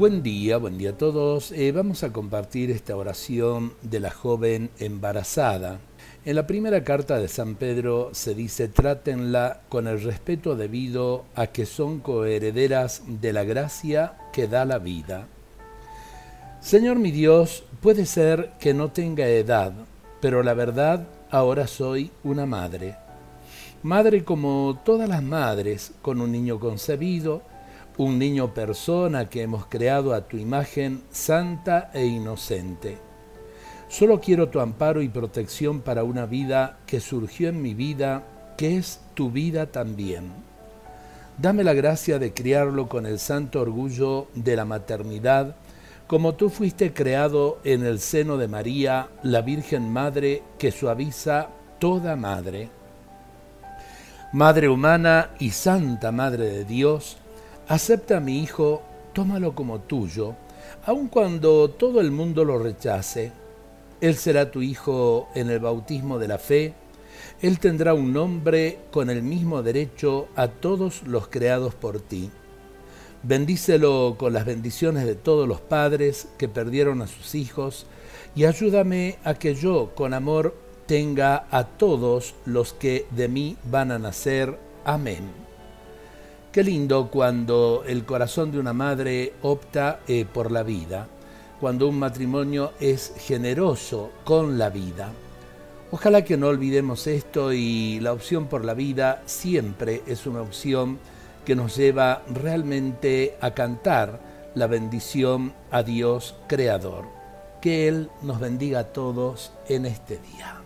Buen día, buen día a todos. Eh, vamos a compartir esta oración de la joven embarazada. En la primera carta de San Pedro se dice, trátenla con el respeto debido a que son coherederas de la gracia que da la vida. Señor mi Dios, puede ser que no tenga edad, pero la verdad ahora soy una madre. Madre como todas las madres, con un niño concebido, un niño persona que hemos creado a tu imagen santa e inocente. Solo quiero tu amparo y protección para una vida que surgió en mi vida, que es tu vida también. Dame la gracia de criarlo con el santo orgullo de la maternidad, como tú fuiste creado en el seno de María, la Virgen Madre que suaviza toda madre. Madre humana y Santa Madre de Dios, Acepta a mi hijo, tómalo como tuyo, aun cuando todo el mundo lo rechace. Él será tu hijo en el bautismo de la fe. Él tendrá un nombre con el mismo derecho a todos los creados por ti. Bendícelo con las bendiciones de todos los padres que perdieron a sus hijos y ayúdame a que yo con amor tenga a todos los que de mí van a nacer. Amén. Qué lindo cuando el corazón de una madre opta eh, por la vida, cuando un matrimonio es generoso con la vida. Ojalá que no olvidemos esto y la opción por la vida siempre es una opción que nos lleva realmente a cantar la bendición a Dios Creador. Que Él nos bendiga a todos en este día.